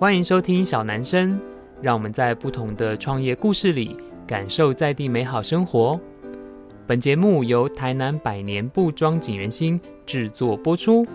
欢迎收听小男生，让我们在不同的创业故事里感受在地美好生活。本节目由台南百年布庄锦源兴制作播出。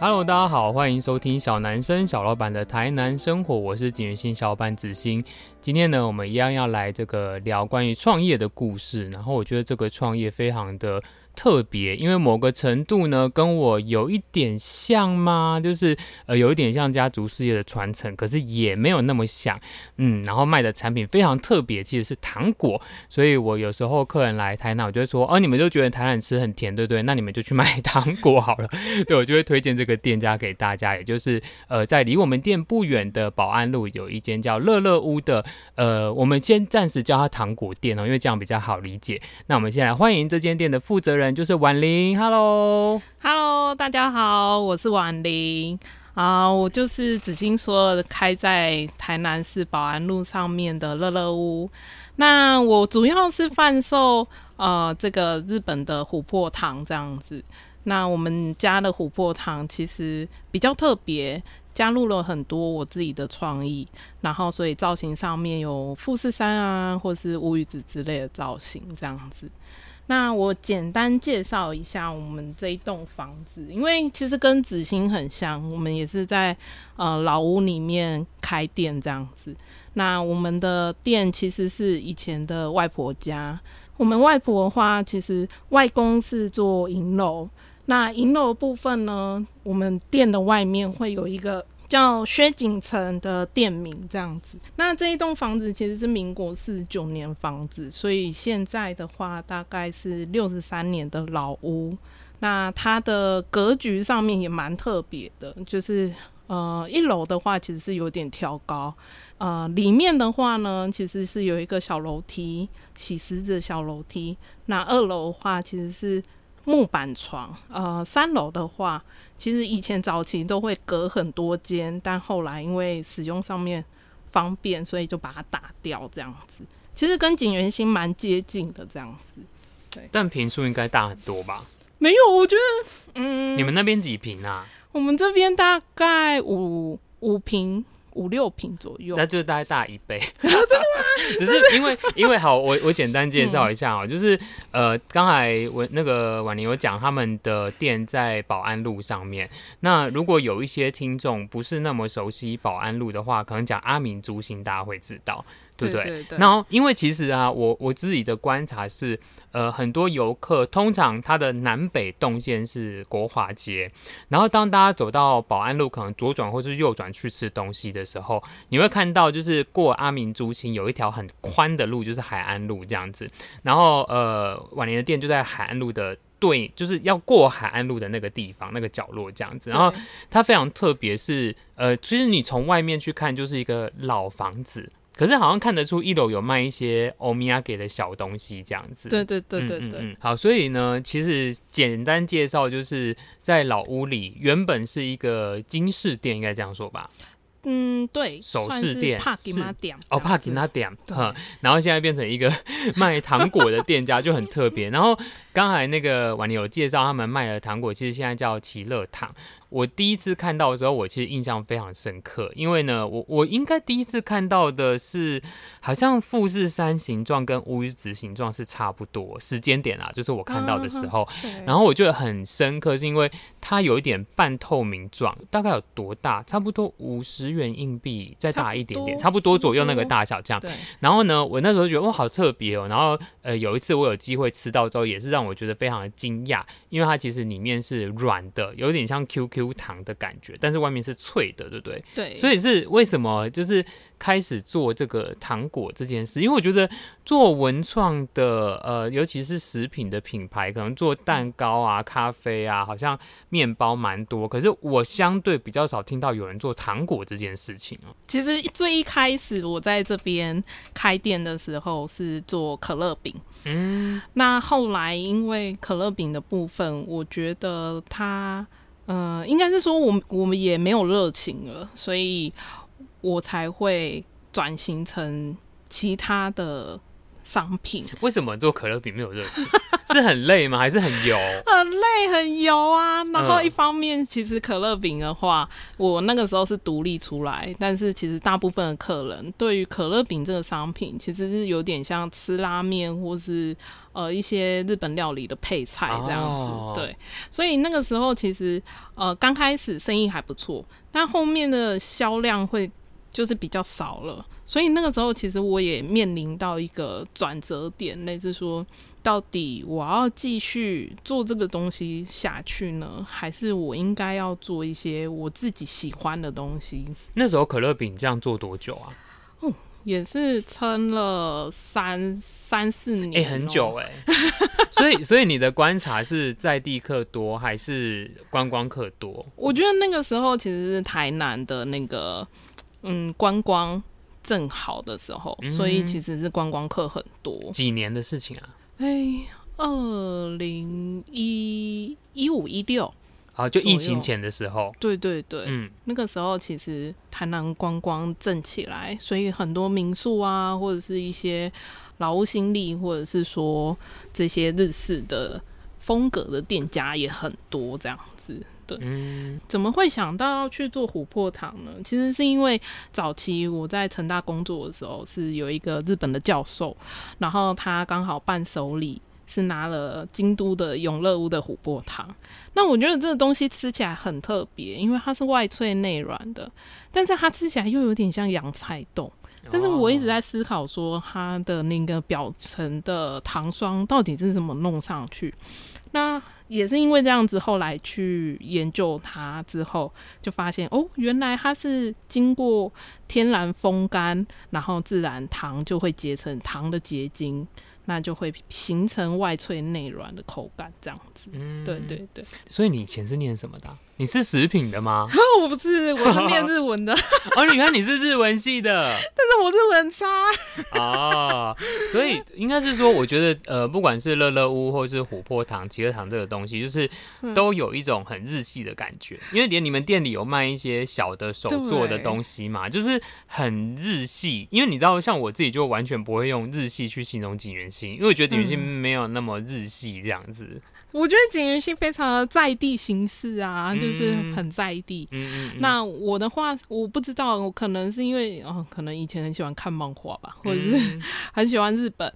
Hello，大家好，欢迎收听小男生小老板的台南生活，我是景元兴小老板子欣。今天呢，我们一样要来这个聊关于创业的故事，然后我觉得这个创业非常的。特别，因为某个程度呢，跟我有一点像吗？就是呃，有一点像家族事业的传承，可是也没有那么像，嗯。然后卖的产品非常特别，其实是糖果。所以我有时候客人来台南，我就会说，哦，你们就觉得台南吃很甜，对不对？那你们就去买糖果好了。对，我就会推荐这个店家给大家，也就是呃，在离我们店不远的保安路有一间叫乐乐屋的，呃，我们先暂时叫它糖果店哦，因为这样比较好理解。那我们现在欢迎这间店的负责人。就是婉玲，Hello，Hello，大家好，我是婉玲啊，我就是子兴说开在台南市保安路上面的乐乐屋。那我主要是贩售呃这个日本的琥珀糖这样子。那我们家的琥珀糖其实比较特别，加入了很多我自己的创意，然后所以造型上面有富士山啊，或是乌鱼子之类的造型这样子。那我简单介绍一下我们这一栋房子，因为其实跟子兴很像，我们也是在呃老屋里面开店这样子。那我们的店其实是以前的外婆家，我们外婆的话，其实外公是做银楼，那银楼部分呢，我们店的外面会有一个。叫薛景城的店名这样子，那这一栋房子其实是民国四十九年房子，所以现在的话大概是六十三年的老屋。那它的格局上面也蛮特别的，就是呃一楼的话其实是有点挑高，呃里面的话呢其实是有一个小楼梯，洗石子小楼梯。那二楼的话其实是。木板床，呃，三楼的话，其实以前早期都会隔很多间，但后来因为使用上面方便，所以就把它打掉这样子。其实跟景元星蛮接近的这样子，对。但平数应该大很多吧？没有，我觉得，嗯，你们那边几平啊？我们这边大概五五坪。五六坪左右，那就大概大一倍。真的吗？只是因为因为好，我我简单介绍一下哦、喔，嗯、就是呃，刚才我那个婉玲有讲他们的店在保安路上面。那如果有一些听众不是那么熟悉保安路的话，可能讲阿明猪心，大家会知道。对不对？对对对，然后，因为其实啊，我我自己的观察是，呃，很多游客通常他的南北动线是国华街，然后当大家走到保安路，可能左转或是右转去吃东西的时候，你会看到就是过阿明珠心有一条很宽的路，就是海岸路这样子。然后，呃，晚年的店就在海岸路的对，就是要过海岸路的那个地方那个角落这样子。然后它非常特别，是呃，其实你从外面去看就是一个老房子。可是好像看得出一楼有卖一些欧米亚给的小东西这样子。对对对对对，嗯嗯嗯。好，所以呢，其实简单介绍就是在老屋里原本是一个金饰店，应该这样说吧。嗯，对，首饰店，帕吉玛店哦，帕吉玛店，哈，然后现在变成一个 卖糖果的店家，就很特别。然后刚才那个婉玲有介绍他们卖的糖果，其实现在叫奇乐糖。我第一次看到的时候，我其实印象非常深刻，因为呢，我我应该第一次看到的是，好像富士山形状跟乌鱼子形状是差不多时间点啊，就是我看到的时候，嗯、然后我觉得很深刻，是因为它有一点半透明状，大概有多大？差不多五十元硬币再大一点点，差不，差不多左右那个大小这样。然后呢，我那时候觉得哇，好特别哦。然后呃，有一次我有机会吃到之后，也是让我觉得非常的惊讶，因为它其实里面是软的，有点像 QQ。糖的感觉，但是外面是脆的，对不对？对，所以是为什么就是开始做这个糖果这件事？因为我觉得做文创的，呃，尤其是食品的品牌，可能做蛋糕啊、咖啡啊，好像面包蛮多。可是我相对比较少听到有人做糖果这件事情哦。其实最一开始我在这边开店的时候是做可乐饼，嗯，那后来因为可乐饼的部分，我觉得它。嗯、呃，应该是说我们我们也没有热情了，所以我才会转型成其他的商品。为什么做可乐饼没有热情？是很累吗？还是很油？很累，很油啊！然后一方面，其实可乐饼的话，我那个时候是独立出来，但是其实大部分的客人对于可乐饼这个商品，其实是有点像吃拉面或是呃一些日本料理的配菜这样子。哦、对，所以那个时候其实呃刚开始生意还不错，但后面的销量会。就是比较少了，所以那个时候其实我也面临到一个转折点，类似说，到底我要继续做这个东西下去呢，还是我应该要做一些我自己喜欢的东西？那时候可乐饼这样做多久啊？哦，也是撑了三三四年，哎、欸，很久哎、欸。所以，所以你的观察是在地客多还是观光客多？我觉得那个时候其实是台南的那个。嗯，观光正好的时候，嗯、所以其实是观光客很多。几年的事情啊？哎、欸，二零一一五一六，好，就疫情前的时候。对对对，嗯，那个时候其实台南观光正起来，所以很多民宿啊，或者是一些老屋新立，或者是说这些日式的风格的店家也很多，这样子。对，嗯，怎么会想到要去做琥珀糖呢？其实是因为早期我在成大工作的时候，是有一个日本的教授，然后他刚好伴手礼是拿了京都的永乐屋的琥珀糖。那我觉得这个东西吃起来很特别，因为它是外脆内软的，但是它吃起来又有点像洋菜冻。但是我一直在思考说，它的那个表层的糖霜到底是怎么弄上去？那也是因为这样子，后来去研究它之后，就发现哦，原来它是经过天然风干，然后自然糖就会结成糖的结晶。那就会形成外脆内软的口感，这样子。嗯，对对对。所以你以前是念什么的？你是食品的吗？我不是，我是念日文的。哦，你看你是日文系的，但是我日文差。哦，所以应该是说，我觉得呃，不管是乐乐屋或是琥珀糖、奇乐糖这个东西，就是都有一种很日系的感觉。因为连你们店里有卖一些小的手做的东西嘛，就是很日系。因为你知道，像我自己就完全不会用日系去形容景元星，因为我觉得景元星没有那么日系这样子。我觉得景元系非常的在地形式啊，嗯、就是很在地。嗯嗯嗯，那我的话，我不知道，我可能是因为哦，可能以前很喜欢看漫画吧，或者是 很喜欢日本，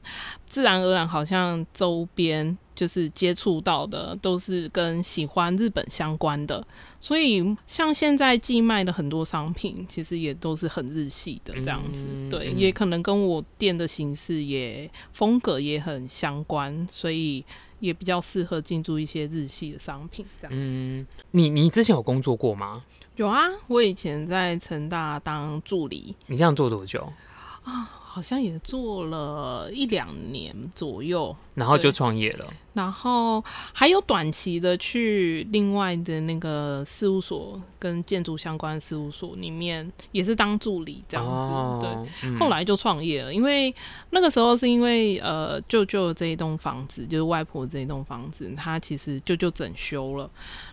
自然而然好像周边就是接触到的都是跟喜欢日本相关的，所以像现在寄卖的很多商品，其实也都是很日系的这样子。嗯、对，也可能跟我店的形式也风格也很相关，所以。也比较适合进驻一些日系的商品，这样子。嗯，你你之前有工作过吗？有啊，我以前在成大当助理。你这样做多久？啊。好像也做了一两年左右，然后就创业了。然后还有短期的去另外的那个事务所，跟建筑相关的事务所里面，也是当助理这样子。哦、对，嗯、后来就创业了，因为那个时候是因为呃，舅舅这一栋房子，就是外婆这一栋房子，他其实舅舅整修了。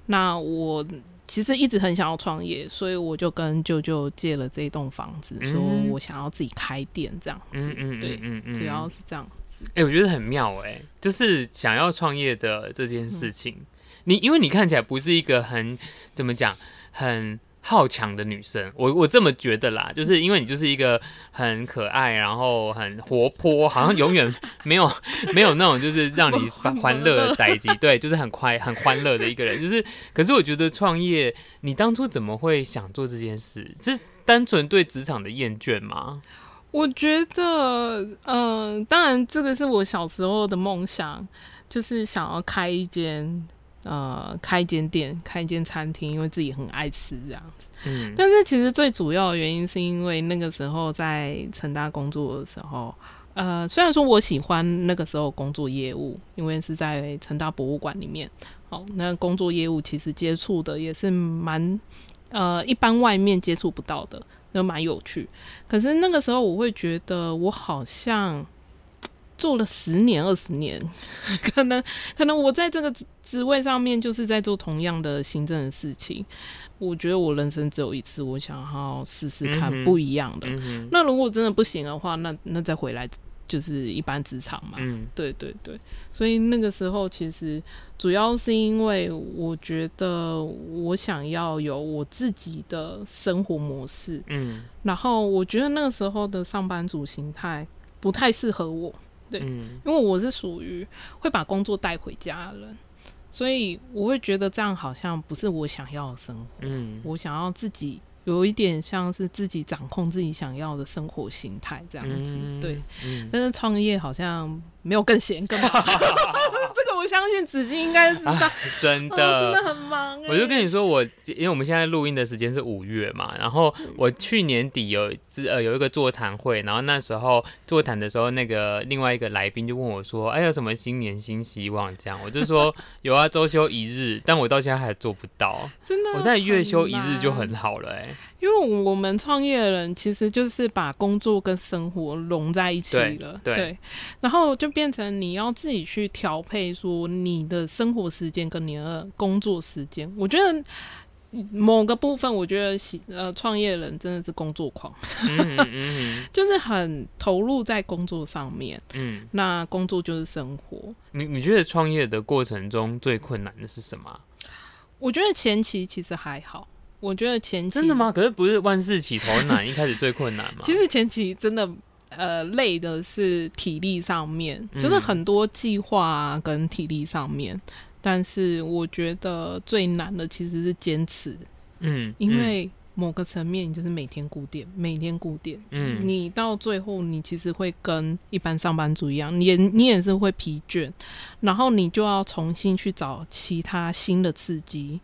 那我。其实一直很想要创业，所以我就跟舅舅借了这栋房子，嗯、说我想要自己开店这样子。嗯嗯，对，嗯嗯，主要是这样子。哎、欸，我觉得很妙哎、欸，就是想要创业的这件事情，嗯、你因为你看起来不是一个很怎么讲很。好强的女生，我我这么觉得啦，就是因为你就是一个很可爱，然后很活泼，好像永远没有 没有那种就是让你 欢欢乐的代际，对，就是很快很欢乐的一个人。就是，可是我觉得创业，你当初怎么会想做这件事？是单纯对职场的厌倦吗？我觉得，嗯、呃，当然这个是我小时候的梦想，就是想要开一间。呃，开一间店，开一间餐厅，因为自己很爱吃这样子。嗯，但是其实最主要的原因是因为那个时候在成大工作的时候，呃，虽然说我喜欢那个时候工作业务，因为是在成大博物馆里面，哦，那工作业务其实接触的也是蛮呃一般外面接触不到的，就蛮有趣。可是那个时候我会觉得我好像。做了十年、二十年，可能可能我在这个职位上面就是在做同样的行政的事情。我觉得我人生只有一次，我想要试试看不一样的。嗯、那如果真的不行的话，那那再回来就是一般职场嘛。嗯，对对对，所以那个时候其实主要是因为我觉得我想要有我自己的生活模式。嗯，然后我觉得那个时候的上班族形态不太适合我。对，嗯，因为我是属于会把工作带回家的人，所以我会觉得这样好像不是我想要的生活。嗯，我想要自己有一点像是自己掌控自己想要的生活形态这样子。嗯、对，嗯、但是创业好像没有更闲更忙。这个我相信子金应该知道，啊、真的、哦、真的很忙。我就跟你说我，我因为我们现在录音的时间是五月嘛，然后我去年底有呃有一个座谈会，然后那时候座谈的时候，那个另外一个来宾就问我说：“哎，有什么新年新希望？”这样，我就说 有啊，周休一日，但我到现在还做不到。真的，我在月休一日就很好了哎、欸。因为我们创业的人其实就是把工作跟生活融在一起了，对，对，然后就变成你要自己去调配，说你的生活时间跟你的工作时间。我觉得某个部分，我觉得呃，创业人真的是工作狂，嗯嗯、就是很投入在工作上面。嗯，那工作就是生活。你你觉得创业的过程中最困难的是什么？我觉得前期其实还好。我觉得前期真的吗？可是不是万事起头难，一开始最困难吗？其实前期真的呃累的是体力上面，嗯、就是很多计划啊跟体力上面。但是我觉得最难的其实是坚持，嗯，因为某个层面你就是每天固定，每天固定，嗯，你到最后你其实会跟一般上班族一样，你也你也是会疲倦，然后你就要重新去找其他新的刺激。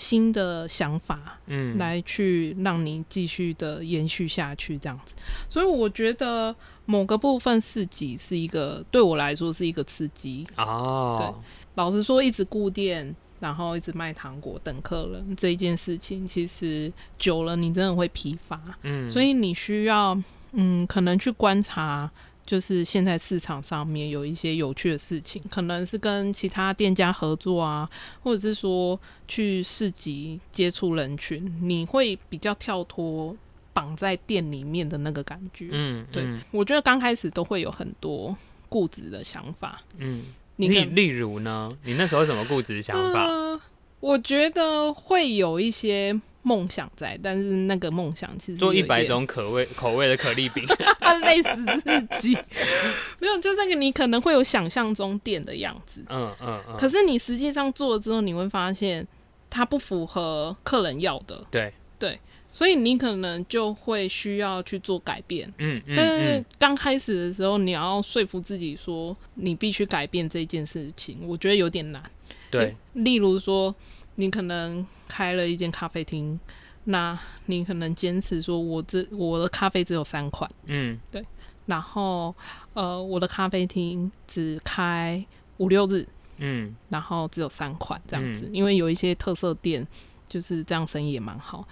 新的想法，嗯，来去让你继续的延续下去，这样子。所以我觉得某个部分市集是一个对我来说是一个刺激哦。对，老实说，一直固店，然后一直卖糖果等客人这一件事情，其实久了你真的会疲乏。嗯，所以你需要嗯，可能去观察。就是现在市场上面有一些有趣的事情，可能是跟其他店家合作啊，或者是说去市集接触人群，你会比较跳脱绑在店里面的那个感觉。嗯，对，嗯、我觉得刚开始都会有很多固执的想法。嗯，你例例如呢？你那时候什么固执的想法？呃，我觉得会有一些。梦想在，但是那个梦想其实做一百种口味 口味的可丽饼，累死自己。没有，就那个你可能会有想象中店的样子，嗯嗯嗯。可是你实际上做了之后，你会发现它不符合客人要的。对对，所以你可能就会需要去做改变。嗯嗯。但是刚开始的时候，你要说服自己说你必须改变这件事情，我觉得有点难。对，例如说。你可能开了一间咖啡厅，那你可能坚持说我，我这我的咖啡只有三款，嗯，对，然后呃，我的咖啡厅只开五六日，嗯，然后只有三款这样子，嗯，因为有一些特色店就是这样，生意也蛮好。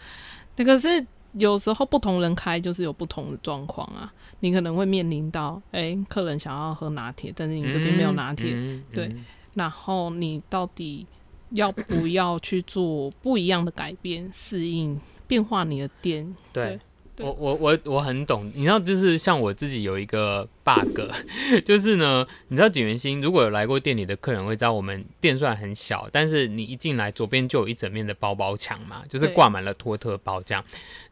那可是有时候不同人开就是有不同的状况啊，你可能会面临到，哎，欸，客人想要喝拿铁，但是你这边没有拿铁，嗯，对，嗯，然后你到底。要不要去做不一样的改变，适应变化你的店？对，对我我我我很懂，你知道，就是像我自己有一个。bug 就是呢，你知道景元兴如果有来过店里的客人会知道，我们店虽然很小，但是你一进来左边就有一整面的包包墙嘛，就是挂满了托特包这样。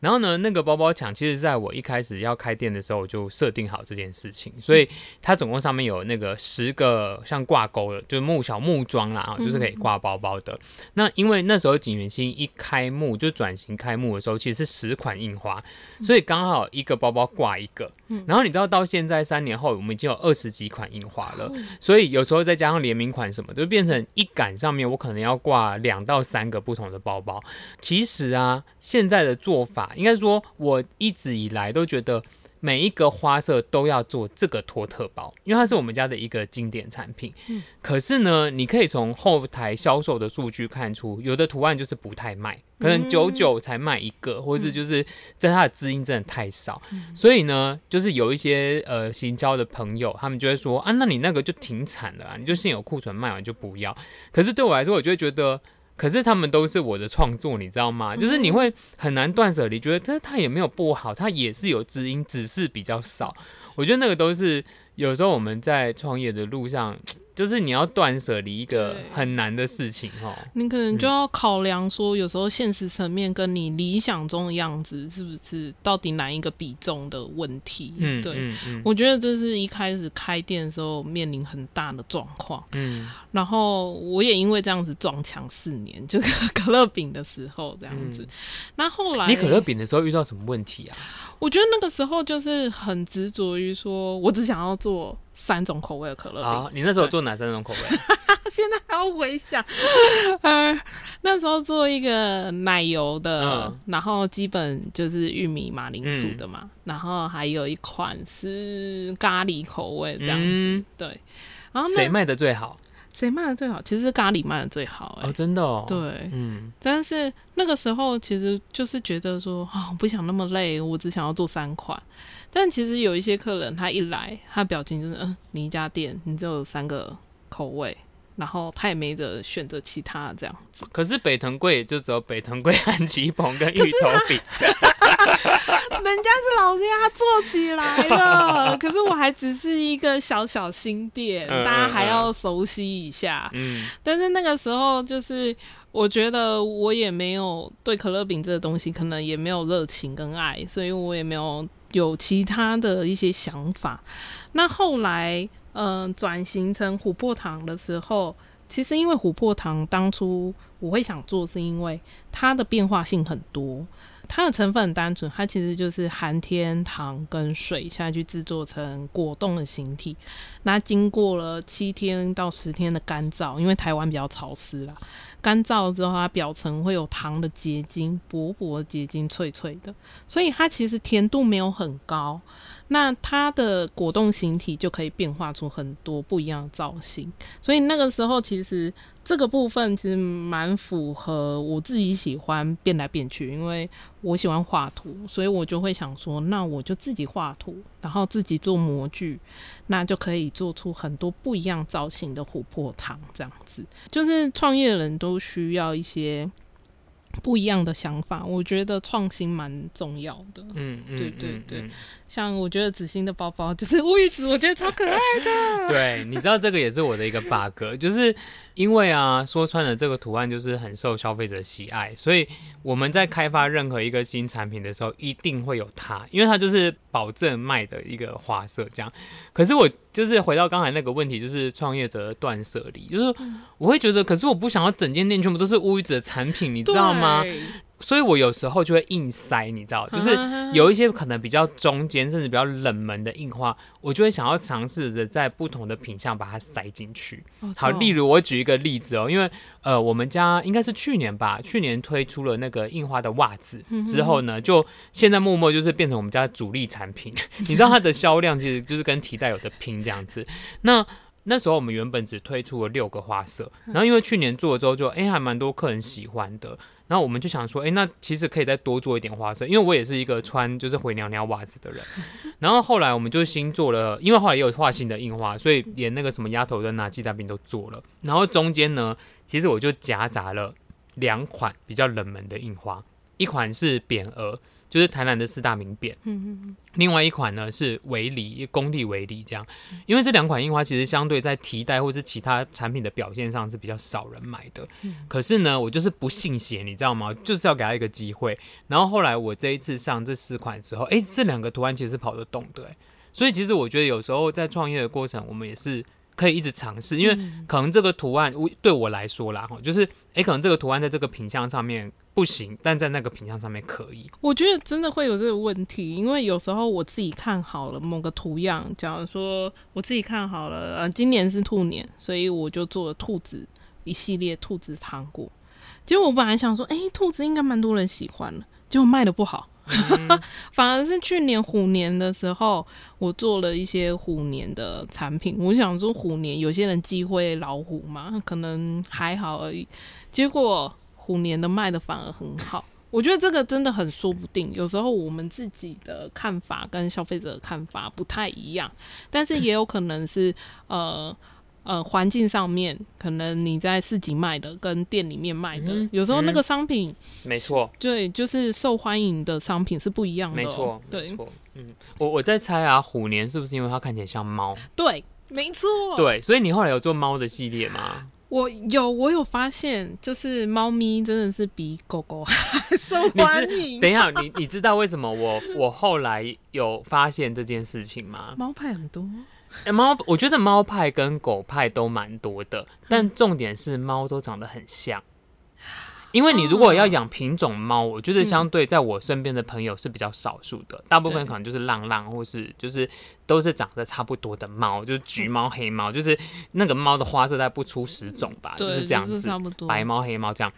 然后呢，那个包包墙其实在我一开始要开店的时候我就设定好这件事情，所以它总共上面有那个十个像挂钩的，就是木小木桩啦，就是可以挂包包的。那因为那时候景元兴一开幕就转型开幕的时候，其实是十款印花，所以刚好一个包包挂一个。然后你知道到现在三年后，我们已经有二十几款印花了，所以有时候再加上联名款什么，就变成一杆上面我可能要挂两到三个不同的包包。其实啊，现在的做法应该说，我一直以来都觉得。每一个花色都要做这个托特包，因为它是我们家的一个经典产品。嗯，可是呢，你可以从后台销售的数据看出，有的图案就是不太卖，可能九九才卖一个，或是就是在它的资金真的太少。所以呢，就是有一些呃行销的朋友，他们就会说啊，那你那个就停产了啊，你就现有库存卖完就不要。可是对我来说，我就会觉得。可是他们都是我的创作，你知道吗？就是你会很难断舍离，觉得他他也没有不好，他也是有知音，只是比较少。我觉得那个都是有时候我们在创业的路上。就是你要断舍离一个很难的事情哦，你可能就要考量说，有时候现实层面跟你理想中的样子是不是到底哪一个比重的问题？嗯，对，嗯嗯、我觉得这是一开始开店的时候面临很大的状况。嗯，然后我也因为这样子撞墙四年，就是可乐饼的时候这样子。嗯、那后来你可乐饼的时候遇到什么问题啊？我觉得那个时候就是很执着于说，我只想要做。三种口味的可乐饼。啊，你那时候做哪三种口味？现在还要回想，呃，那时候做一个奶油的，嗯、然后基本就是玉米马铃薯的嘛，嗯、然后还有一款是咖喱口味这样子。嗯、对，然后谁卖的最好？谁卖的最好？其实是咖喱卖的最好，欸。哦，真的哦。对，嗯。但是那个时候其实就是觉得说，啊，我不想那么累，我只想要做三款。但其实有一些客人，他一来，他表情就是，嗯，你一家店，你只有三个口味，然后他也没得选择其他这样子。可是北藤贵也就只有北藤贵、安吉朋跟芋头饼，人家是老家做起来的，可是我还只是一个小小新店，嗯、大家还要熟悉一下。嗯，但是那个时候就是，我觉得我也没有对可乐饼这个东西，可能也没有热情跟爱，所以我也没有。有其他的一些想法，那后来，嗯、呃，转型成琥珀糖的时候，其实因为琥珀糖当初我会想做，是因为它的变化性很多，它的成分很单纯，它其实就是含天糖跟水下去制作成果冻的形体，那经过了七天到十天的干燥，因为台湾比较潮湿啦。干燥之后，它表层会有糖的结晶，薄薄的结晶，脆脆的，所以它其实甜度没有很高。那它的果冻形体就可以变化出很多不一样的造型，所以那个时候其实这个部分其实蛮符合我自己喜欢变来变去，因为我喜欢画图，所以我就会想说，那我就自己画图，然后自己做模具，那就可以做出很多不一样造型的琥珀糖，这样子。就是创业人都需要一些。不一样的想法，我觉得创新蛮重要的。嗯，嗯对对对，嗯嗯、像我觉得子欣的包包就是乌鱼子，我觉得超可爱的。对，你知道这个也是我的一个 bug，就是因为啊，说穿了这个图案就是很受消费者喜爱，所以我们在开发任何一个新产品的时候，一定会有它，因为它就是保证卖的一个花色这样。可是我就是回到刚才那个问题，就是创业者的断舍离，就是我会觉得，可是我不想要整间店全部都是乌鱼子的产品，你知道吗？所以我有时候就会硬塞，你知道，就是有一些可能比较中间，甚至比较冷门的印花，我就会想要尝试着在不同的品相把它塞进去。好，例如我举一个例子哦，因为呃，我们家应该是去年吧，去年推出了那个印花的袜子之后呢，就现在默默就是变成我们家的主力产品。你知道它的销量其实就是跟提袋有的拼这样子。那那时候我们原本只推出了六个花色，然后因为去年做了之后就，就哎还蛮多客人喜欢的。然后我们就想说，哎，那其实可以再多做一点花色，因为我也是一个穿就是回娘娘袜子的人。然后后来我们就新做了，因为后来也有画新的印花，所以连那个什么鸭头灯啊、鸡蛋饼都做了。然后中间呢，其实我就夹杂了两款比较冷门的印花，一款是匾额。就是台南的四大名匾，另外一款呢是围篱，工地围篱这样，因为这两款印花其实相对在提袋或是其他产品的表现上是比较少人买的，可是呢，我就是不信邪，你知道吗？就是要给他一个机会。然后后来我这一次上这四款之后，哎，这两个图案其实是跑得动的，所以其实我觉得有时候在创业的过程，我们也是。可以一直尝试，因为可能这个图案对我来说啦，哈，就是诶，可能这个图案在这个品相上面不行，但在那个品相上面可以。我觉得真的会有这个问题，因为有时候我自己看好了某个图样，假如说我自己看好了，呃，今年是兔年，所以我就做了兔子一系列兔子糖果。结果我本来想说，诶，兔子应该蛮多人喜欢的，结果卖的不好。反而是去年虎年的时候，我做了一些虎年的产品。我想说虎年有些人忌讳老虎嘛，可能还好而已。结果虎年的卖的反而很好。我觉得这个真的很说不定。有时候我们自己的看法跟消费者的看法不太一样，但是也有可能是呃。呃环境上面，可能你在市集卖的跟店里面卖的，嗯有时候那个商品，没错，对，就是受欢迎的商品是不一样的、没哦。错，对。嗯，我我在猜啊，虎年是不是因为它看起来像猫？对，没错。对，所以你后来有做猫的系列吗？我有，我有发现，就是猫咪真的是比狗狗还 受欢迎。等一下，你你知道为什么我我后来有发现这件事情吗？猫派很多，欸、猫，我觉得猫派跟狗派都蛮多的，但重点是猫都长得很像。因为你如果要养品种猫，我觉得相对在我身边的朋友是比较少数的，大部分可能就是浪浪，或是就是都是长得差不多的猫，就是橘猫、黑猫，就是那个猫的花色大概不出十种吧，就是这样子，差不多白猫、黑猫这样。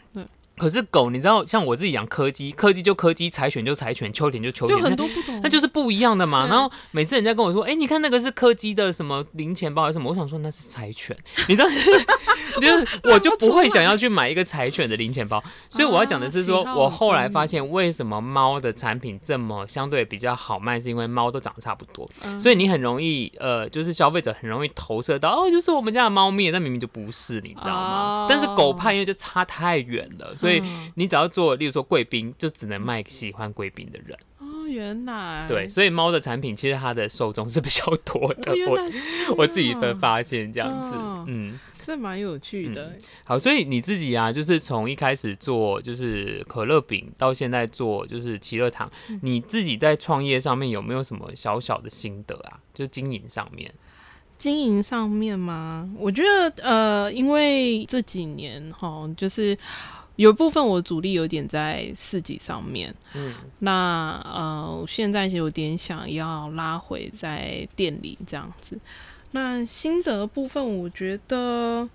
对。可是狗，你知道，像我自己养柯基，柯基就柯基，柴犬就柴犬，秋田就秋田，就很多不同，那就是不一样的嘛。然后每次人家跟我说，哎、欸，你看那个是柯基的什么零钱包还是什么？我想说那是柴犬，你知道，就是我就不会想要去买一个柴犬的零钱包。所以我要讲的是说，我后来发现为什么猫的产品这么相对比较好卖，是因为猫都长得差不多，所以你很容易呃，就是消费者很容易投射到哦，就是我们家的猫咪，那明明就不是，你知道吗？但是狗派因为就差太远了，所以你只要做，例如说贵宾，就只能卖喜欢贵宾的人。哦，原来对，所以猫的产品其实它的受众是比较多的。我我自己的发现这样子，嗯，这蛮有趣的、嗯。好，所以你自己啊，就是从一开始做就是可乐饼，到现在做就是奇乐糖，嗯、你自己在创业上面有没有什么小小的心得啊？就是经营上面。经营上面吗？我觉得呃，因为这几年哈，就是。有一部分我主力有点在四级上面，嗯，那呃，现在有点想要拉回在店里这样子。那心得部分，我觉得，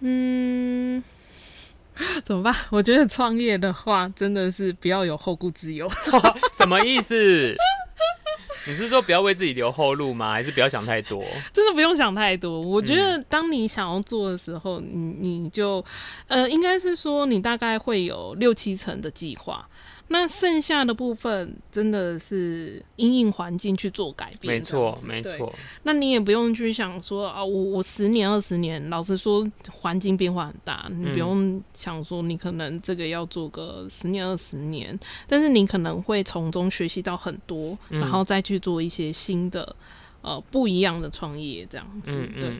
嗯，怎么办？我觉得创业的话，真的是不要有后顾之忧。什么意思？你是说不要为自己留后路吗？还是不要想太多？真的不用想太多。我觉得当你想要做的时候，嗯、你你就呃，应该是说你大概会有六七成的计划。那剩下的部分真的是因应环境去做改变，没错，没错。那你也不用去想说啊，我我十年二十年，老实说，环境变化很大，你不用想说你可能这个要做个十年二十年，但是你可能会从中学习到很多，然后再去做一些新的呃不一样的创业这样子。对，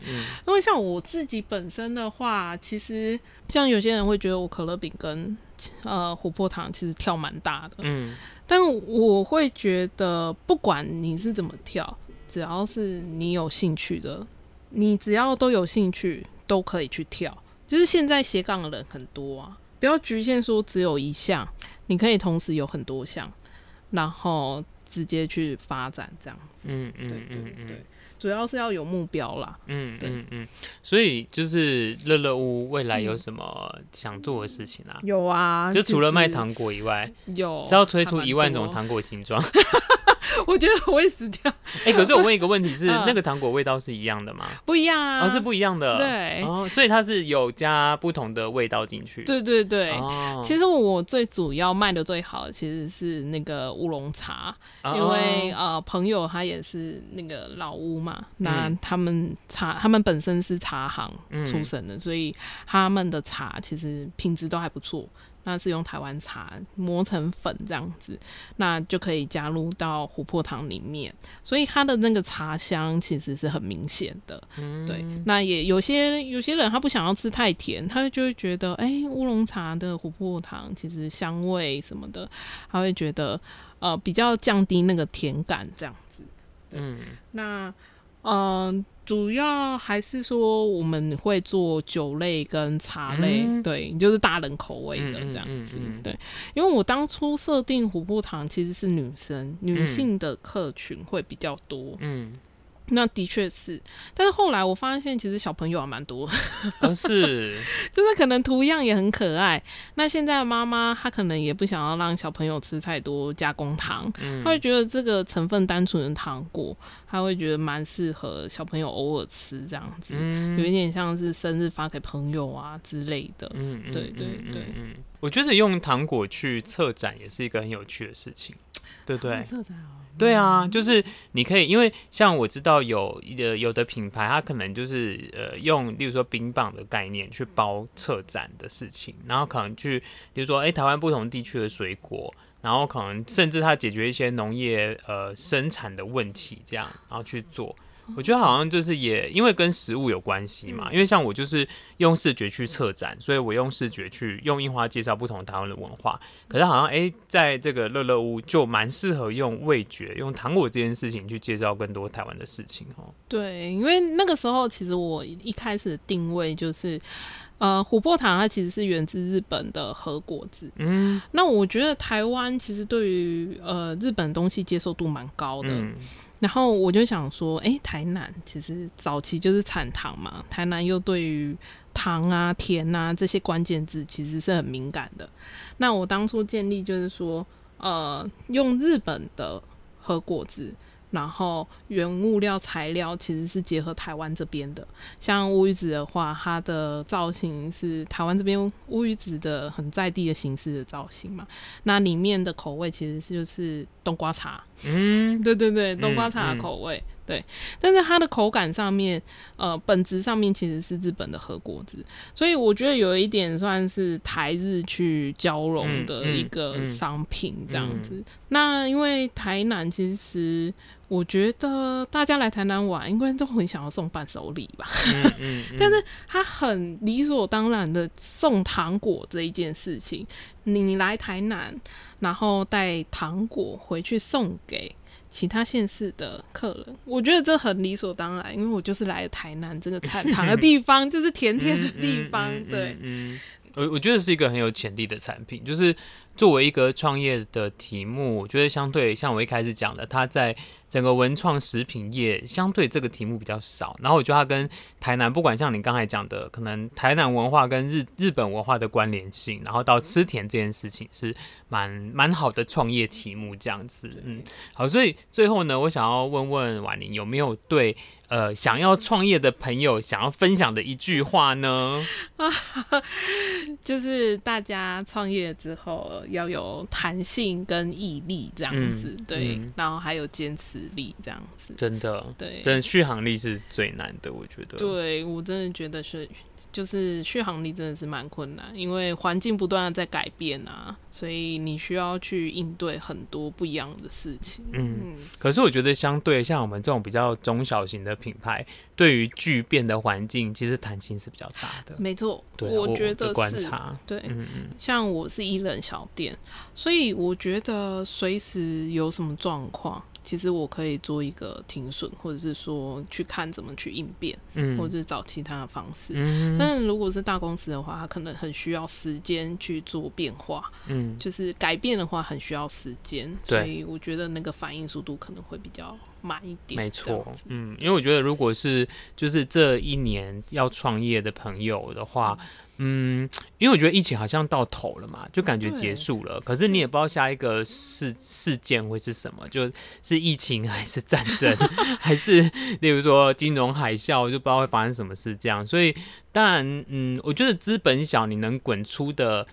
因为像我自己本身的话，其实像有些人会觉得我可乐饼跟呃，琥珀糖其实跳蛮大的，嗯，但我会觉得，不管你是怎么跳，只要是你有兴趣的，你只要都有兴趣，都可以去跳。就是现在斜杠的人很多啊，不要局限说只有一项，你可以同时有很多项，然后直接去发展这样子。嗯嗯对对对。主要是要有目标啦，嗯嗯嗯，所以就是乐乐屋未来有什么想做的事情啊？有啊，就除了卖糖果以外，有是要推出一万种糖果形状。我觉得我会死掉。哎、欸，可是我问一个问题是，那个糖果味道是一样的吗？不一样啊，哦，是不一样的。对，哦，所以它是有加不同的味道进去。对对对。哦，其实我最主要卖的最好的其实是那个乌龙茶，哦、因为呃，朋友他也是那个老屋嘛，嗯、那他们茶他们本身是茶行出身的，嗯、所以他们的茶其实品质都还不错。那是用台湾茶磨成粉这样子，那就可以加入到琥珀糖里面，所以它的那个茶香其实是很明显的。嗯、对，那也有些有些人他不想要吃太甜，他就会觉得，哎、欸，乌龙茶的琥珀糖其实香味什么的，他会觉得呃比较降低那个甜感这样子。对，嗯、那嗯。呃主要还是说我们会做酒类跟茶类，嗯、对，就是大人口味的这样子，对。因为我当初设定琥珀糖其实是女生，女性的客群会比较多，嗯。那的确是，但是后来我发现，其实小朋友还蛮多，哦，是，就是可能图样也很可爱。那现在妈妈她可能也不想要让小朋友吃太多加工糖，嗯，她会觉得这个成分单纯的糖果，她会觉得蛮适合小朋友偶尔吃这样子，嗯，有一点像是生日发给朋友啊之类的，嗯，对对对，嗯，我觉得用糖果去策展也是一个很有趣的事情。对不对？策展哦。对啊，就是你可以，因为像我知道有的有的品牌，它可能就是呃用，例如说冰棒的概念去包策展的事情，然后可能去，比如说哎台湾不同地区的水果，然后可能甚至它解决一些农业呃生产的问题，这样然后去做。我觉得好像就是也因为跟食物有关系嘛，因为像我就是用视觉去策展，所以我用视觉去用印花介绍不同台湾的文化。可是好像哎、欸，在这个乐乐屋就蛮适合用味觉、用糖果这件事情去介绍更多台湾的事情哦。对，因为那个时候其实我一开始定位就是，呃，琥珀糖它其实是源自日本的和果子。嗯，那我觉得台湾其实对于呃日本东西接受度蛮高的。嗯然后我就想说，哎，台南其实早期就是产糖嘛，台南又对于糖啊、甜啊这些关键字其实是很敏感的。那我当初建立就是说，呃，用日本的和果子。然后原物料材料其实是结合台湾这边的，像乌鱼子的话，它的造型是台湾这边乌鱼子的很在地的形式的造型嘛。那里面的口味其实就是冬瓜茶，嗯，对对对，冬瓜茶的口味。嗯。嗯对，但是它的口感上面，呃，本质上面其实是日本的和果子，所以我觉得有一点算是台日去交融的一个商品这样子。那因为台南其实，我觉得大家来台南玩，应该都很想要送伴手礼吧。嗯嗯嗯、但是他很理所当然的送糖果这一件事情，你来台南，然后带糖果回去送给。其他县市的客人，我觉得这很理所当然，因为我就是来台南这个产糖的地方，就是甜甜的地方，对。我我觉得是一个很有潜力的产品，就是作为一个创业的题目，我觉得相对像我一开始讲的，他在整个文创食品业相对这个题目比较少。然后我觉得它跟台南，不管像你刚才讲的，可能台南文化跟日日本文化的关联性，然后到吃甜这件事情是蛮蛮好的创业题目这样子。嗯，好，所以最后呢，我想要问问婉玲有没有对。呃，想要创业的朋友想要分享的一句话呢？啊，就是大家创业之后要有弹性跟毅力这样子，嗯、对，嗯、然后还有坚持力这样子，真的，对，真的续航力是最难的，我觉得。对，我真的觉得是。就是续航力真的是蛮困难，因为环境不断的在改变啊，所以你需要去应对很多不一样的事情。嗯，嗯，可是我觉得相对像我们这种比较中小型的品牌，对于巨变的环境，其实弹性是比较大的。没错，对，我觉得是。观察，对，嗯嗯，像我是一人小店，所以我觉得随时有什么状况。其实我可以做一个停损，或者是说去看怎么去应变，嗯，或者是找其他的方式。嗯，但如果是大公司的话，它可能很需要时间去做变化，嗯，就是改变的话很需要时间，对，所以我觉得那个反应速度可能会比较慢一点。没错，嗯，因为我觉得如果是就是这一年要创业的朋友的话。嗯嗯，因为我觉得疫情好像到头了嘛，就感觉结束了。可是你也不知道下一个事事件会是什么，就是疫情还是战争，还是例如说金融海啸，就不知道会发生什么事这样。所以当然，嗯，我觉得资本小，你能滚出的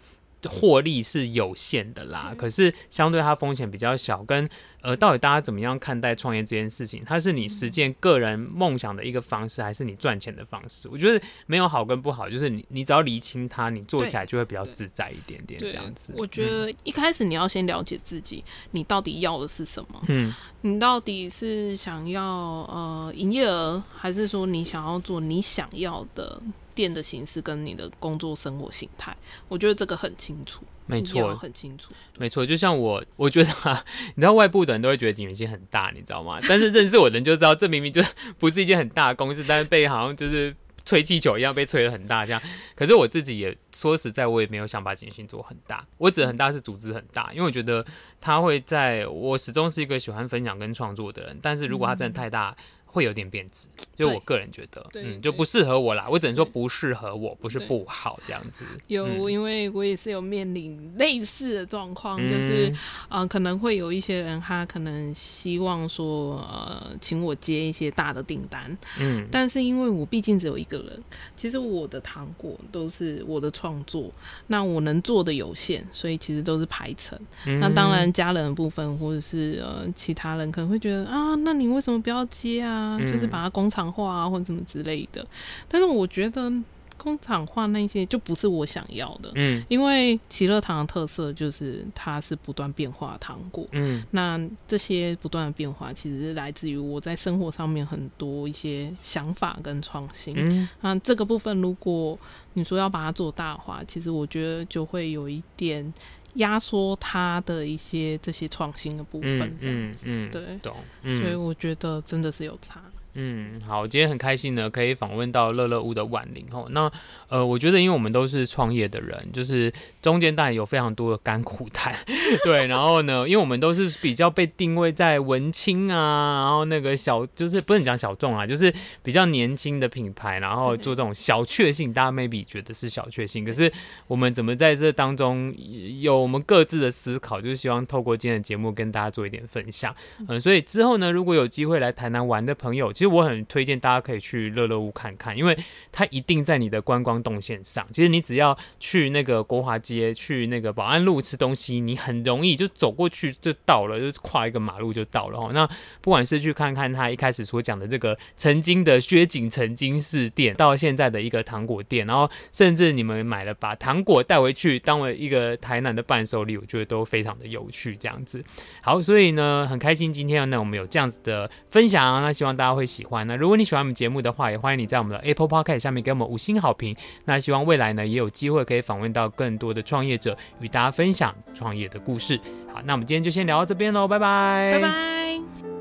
获利是有限的啦。可是相对它风险比较小，跟。呃，到底大家怎么样看待创业这件事情？它是你实践个人梦想的一个方式，还是你赚钱的方式？我觉得没有好跟不好，就是你你只要理清它，你做起来就会比较自在一点点这样子。我觉得一开始你要先了解自己，你到底要的是什么？嗯，你到底是想要呃营业额，还是说你想要做你想要的店的形式跟你的工作生活形态？我觉得这个很清楚。没错，很清楚。没错，就像我，我觉得啊，你知道外部的人都会觉得锦源兴很大，你知道吗？但是认识我的人就知道，这明明就 不是一件很大的公司，但是被好像就是吹气球一样被吹得很大这样。可是我自己也说实在，我也没有想把锦源兴做很大。我指的很大是组织很大，因为我觉得他会在我始终是一个喜欢分享跟创作的人。但是如果他真的太大，会有点变质，就我个人觉得，对嗯，就不适合我啦。我只能说不适合我，不是不好这样子。有、嗯，因为我也是有面临类似的状况，就是嗯、呃，可能会有一些人他可能希望说，呃，请我接一些大的订单，嗯，但是因为我毕竟只有一个人，其实我的糖果都是我的创作，那我能做的有限，所以其实都是排程。嗯、那当然家人的部分或者是呃其他人可能会觉得啊，那你为什么不要接啊？嗯、就是把它工厂化啊，或者什么之类的。但是我觉得工厂化那些就不是我想要的。嗯，因为喜乐糖的特色就是它是不断变化的糖果。嗯，那这些不断的变化其实是来自于我在生活上面很多一些想法跟创新。嗯，那这个部分如果你说要把它做大化，其实我觉得就会有一点。压缩它的一些这些创新的部分，这样子，嗯，嗯，对，所以我觉得真的是有差。嗯，好，今天很开心呢，可以访问到乐乐屋的婉玲哦。那呃，我觉得因为我们都是创业的人，就是中间当然有非常多的甘苦谈，对。然后呢，因为我们都是比较被定位在文青啊，然后那个小就是不能讲小众啊，就是比较年轻的品牌，然后做这种小确幸，大家 maybe 觉得是小确幸，可是我们怎么在这当中有我们各自的思考，就是希望透过今天的节目跟大家做一点分享。嗯、呃，所以之后呢，如果有机会来台南玩的朋友，其其实我很推荐大家可以去乐乐屋看看，因为它一定在你的观光动线上。其实你只要去那个国华街、去那个保安路吃东西，你很容易就走过去就到了，就是跨一个马路就到了。那不管是去看看他一开始所讲的这个曾经的薛景成金饰店，到现在的一个糖果店，然后甚至你们买了把糖果带回去当了一个台南的伴手礼，我觉得都非常的有趣。这样子，好，所以呢，很开心今天呢我们有这样子的分享，那希望大家会喜欢。那如果你喜欢我们节目的话，也欢迎你在我们的 Apple Podcast 下面给我们五星好评。那希望未来呢，也有机会可以访问到更多的创业者，与大家分享创业的故事。好，那我们今天就先聊到这边喽，拜拜，拜拜。